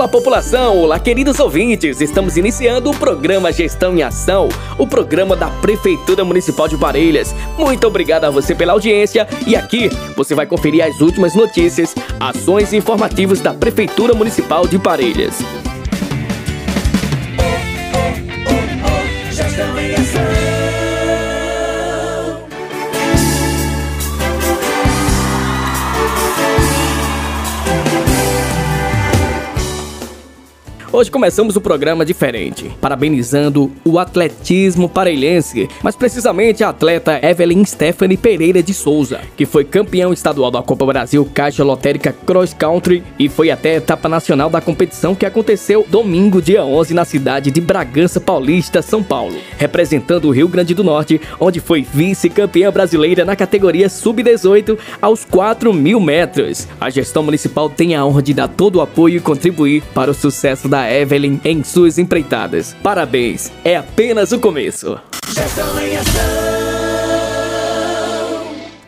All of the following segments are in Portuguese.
Olá, população! Olá, queridos ouvintes! Estamos iniciando o programa Gestão em Ação, o programa da Prefeitura Municipal de Parelhas. Muito obrigado a você pela audiência e aqui você vai conferir as últimas notícias, ações e informativos da Prefeitura Municipal de Parelhas. Hoje começamos o programa diferente, parabenizando o atletismo parelhense, mas precisamente a atleta Evelyn Stephanie Pereira de Souza, que foi campeão estadual da Copa Brasil Caixa Lotérica Cross Country e foi até a etapa nacional da competição que aconteceu domingo, dia 11, na cidade de Bragança Paulista, São Paulo, representando o Rio Grande do Norte, onde foi vice-campeã brasileira na categoria sub-18 aos 4 mil metros. A gestão municipal tem a honra de dar todo o apoio e contribuir para o sucesso da Evelyn em suas empreitadas. Parabéns, é apenas o começo. Gestão em ação.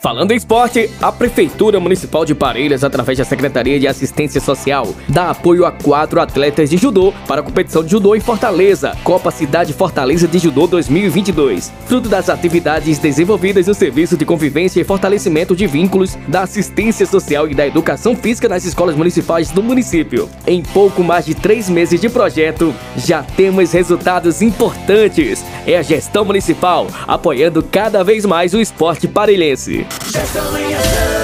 Falando em esporte, a Prefeitura Municipal de Parelhas, através da Secretaria de Assistência Social, dá apoio a quatro atletas de judô para a competição de judô em Fortaleza, Copa Cidade Fortaleza de Judô 2022, fruto das atividades desenvolvidas no Serviço de Convivência e Fortalecimento de Vínculos da Assistência Social e da Educação Física nas escolas municipais do município. Em pouco mais de três meses de projeto, já temos resultados importantes. É a gestão municipal apoiando cada vez mais o esporte parelhense. Gestão em ação.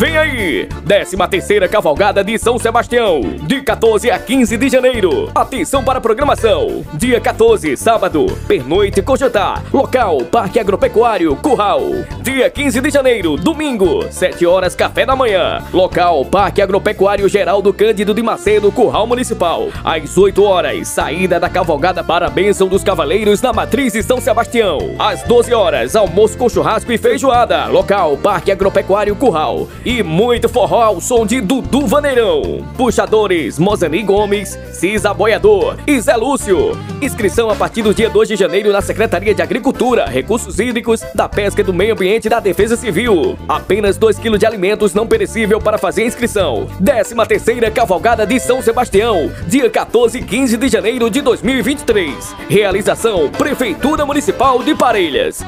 Vem aí! 13 terceira Cavalgada de São Sebastião, de 14 a 15 de janeiro. Atenção para a programação. Dia 14, sábado, pernoite jantar. Local, Parque Agropecuário, Curral. Dia 15 de janeiro, domingo, 7 horas, café da manhã. Local, Parque Agropecuário Geraldo Cândido de Macedo, Curral Municipal. Às 8 horas, saída da cavalgada para a Bênção dos Cavaleiros na Matriz de São Sebastião. Às 12 horas, almoço com churrasco e feijoada. Local, Parque Agropecuário Curral. Muito forró ao som de Dudu Vaneirão. Puxadores Mozani Gomes, Cisa Boiador e Zé Lúcio. Inscrição a partir do dia 2 de janeiro na Secretaria de Agricultura, Recursos Hídricos, da Pesca e do Meio Ambiente e da Defesa Civil. Apenas 2 kg de alimentos não perecível para fazer a inscrição. 13 terceira Cavalgada de São Sebastião, dia 14 e 15 de janeiro de 2023. Realização Prefeitura Municipal de Parelhas.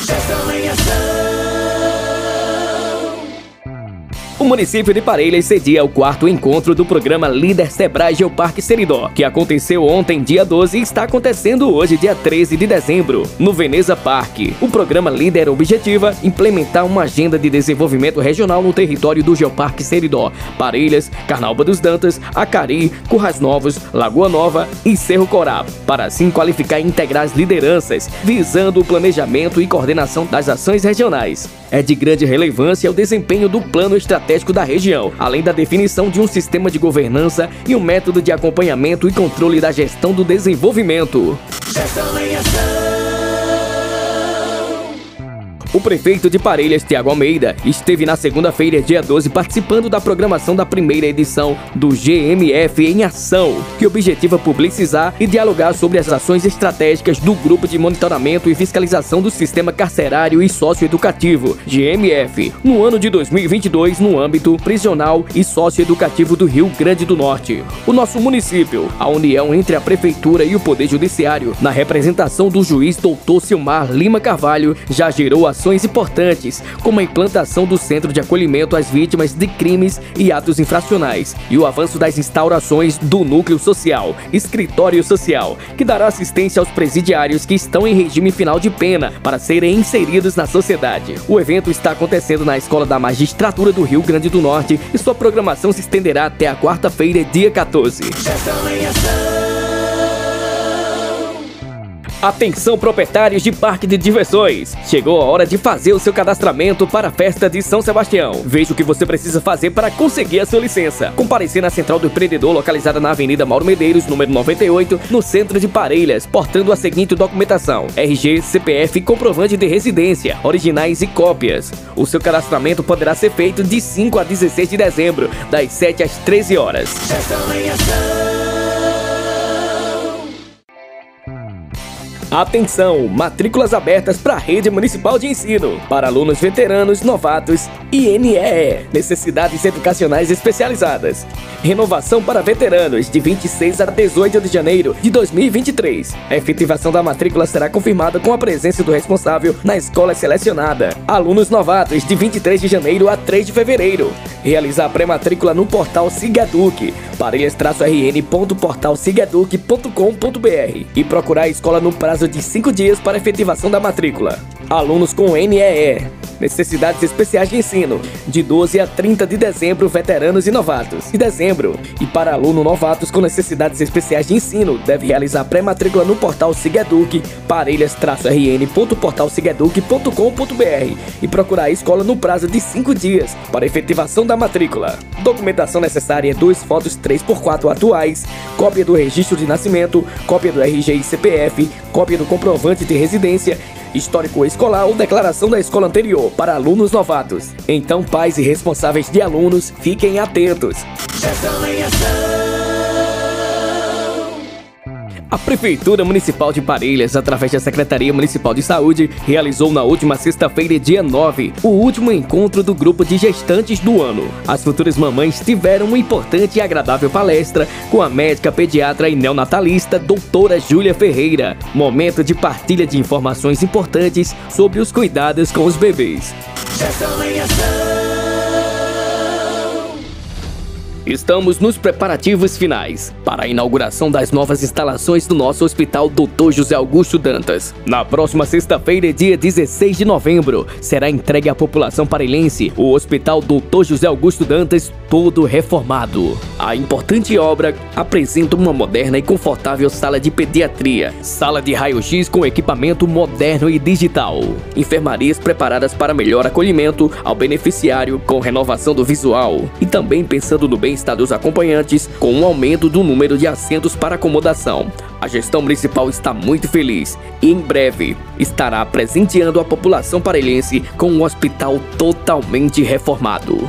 Gestão em ação. Município de Parelhas cedia o quarto encontro do programa Líder Sebrae Geoparque Seridó, que aconteceu ontem, dia 12, e está acontecendo hoje, dia 13 de dezembro, no Veneza Parque. O programa Líder objetiva implementar uma agenda de desenvolvimento regional no território do Geoparque Seridó, Parelhas, Carnaúba dos Dantas, Acari, Currais Novos, Lagoa Nova e Cerro Corá, para assim qualificar e integrar as lideranças, visando o planejamento e coordenação das ações regionais. É de grande relevância o desempenho do plano estratégico da região, além da definição de um sistema de governança e um método de acompanhamento e controle da gestão do desenvolvimento. Gestão. O prefeito de Parelhas, Tiago Almeida, esteve na segunda-feira, dia 12, participando da programação da primeira edição do GMF em Ação, que objetiva publicizar e dialogar sobre as ações estratégicas do Grupo de Monitoramento e Fiscalização do Sistema Carcerário e Socioeducativo, GMF, no ano de 2022, no âmbito prisional e socioeducativo do Rio Grande do Norte. O nosso município, a união entre a Prefeitura e o Poder Judiciário, na representação do juiz Doutor Silmar Lima Carvalho, já gerou ações importantes, como a implantação do Centro de Acolhimento às Vítimas de Crimes e Atos Infracionais e o avanço das instaurações do Núcleo Social, Escritório Social, que dará assistência aos presidiários que estão em regime final de pena para serem inseridos na sociedade. O evento está acontecendo na Escola da Magistratura do Rio Grande do Norte e sua programação se estenderá até a quarta-feira, dia 14. Atenção proprietários de parque de diversões. Chegou a hora de fazer o seu cadastramento para a festa de São Sebastião. Veja o que você precisa fazer para conseguir a sua licença. Comparecer na Central do Empreendedor, localizada na Avenida Mauro Medeiros, número 98, no centro de Parelhas, portando a seguinte documentação: RG, CPF comprovante de residência, originais e cópias. O seu cadastramento poderá ser feito de 5 a 16 de dezembro, das 7 às 13 horas. Atenção! Matrículas abertas para a rede municipal de ensino, para alunos veteranos, novatos e NEE, necessidades educacionais especializadas. Renovação para veteranos de 26 a 18 de janeiro de 2023. A efetivação da matrícula será confirmada com a presença do responsável na escola selecionada. Alunos novatos de 23 de janeiro a 3 de fevereiro. Realizar a pré-matrícula no portal Sigaduc, parelhas-rn.portalsigaduc.com.br e procurar a escola no prazo prazo de 5 dias para efetivação da matrícula. Alunos com NEE, necessidades especiais de ensino, de 12 a 30 de dezembro, veteranos e novatos. De dezembro, e para aluno novatos com necessidades especiais de ensino, deve realizar pré-matrícula no portal Sigeduc, parelhas-rn.portalsigeduc.com.br e procurar a escola no prazo de 5 dias para efetivação da matrícula. Documentação necessária: duas fotos 3x4 atuais, cópia do registro de nascimento, cópia do RG e CPF, cópia do comprovante de residência histórico escolar ou declaração da escola anterior para alunos novatos. Então, pais e responsáveis de alunos, fiquem atentos. A Prefeitura Municipal de Parelhas, através da Secretaria Municipal de Saúde, realizou na última sexta-feira, dia 9, o último encontro do grupo de gestantes do ano. As futuras mamães tiveram uma importante e agradável palestra com a médica pediatra e neonatalista doutora Júlia Ferreira. Momento de partilha de informações importantes sobre os cuidados com os bebês. Estamos nos preparativos finais para a inauguração das novas instalações do nosso Hospital Dr. José Augusto Dantas. Na próxima sexta-feira, dia 16 de novembro, será entregue à população parelhense o Hospital Dr. José Augusto Dantas todo reformado. A importante obra apresenta uma moderna e confortável sala de pediatria, sala de raio-x com equipamento moderno e digital, enfermarias preparadas para melhor acolhimento ao beneficiário com renovação do visual e também pensando no bem bem-estar dos acompanhantes, com um aumento do número de assentos para acomodação. A gestão municipal está muito feliz e em breve estará presenteando a população parelhense com um hospital totalmente reformado.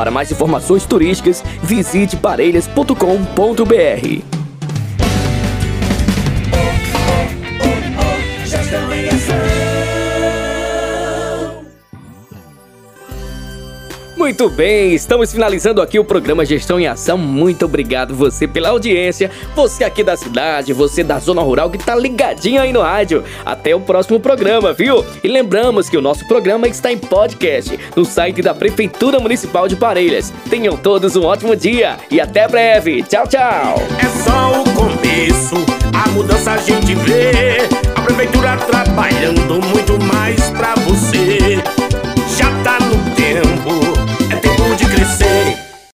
Para mais informações turísticas, visite parelhas.com.br. Muito bem, estamos finalizando aqui o programa Gestão em Ação. Muito obrigado você pela audiência, você aqui da cidade, você da zona rural que tá ligadinho aí no rádio. Até o próximo programa, viu? E lembramos que o nosso programa está em podcast no site da Prefeitura Municipal de Parelhas. Tenham todos um ótimo dia e até breve. Tchau, tchau. É só o começo, a mudança a gente vê. A prefeitura trabalhando muito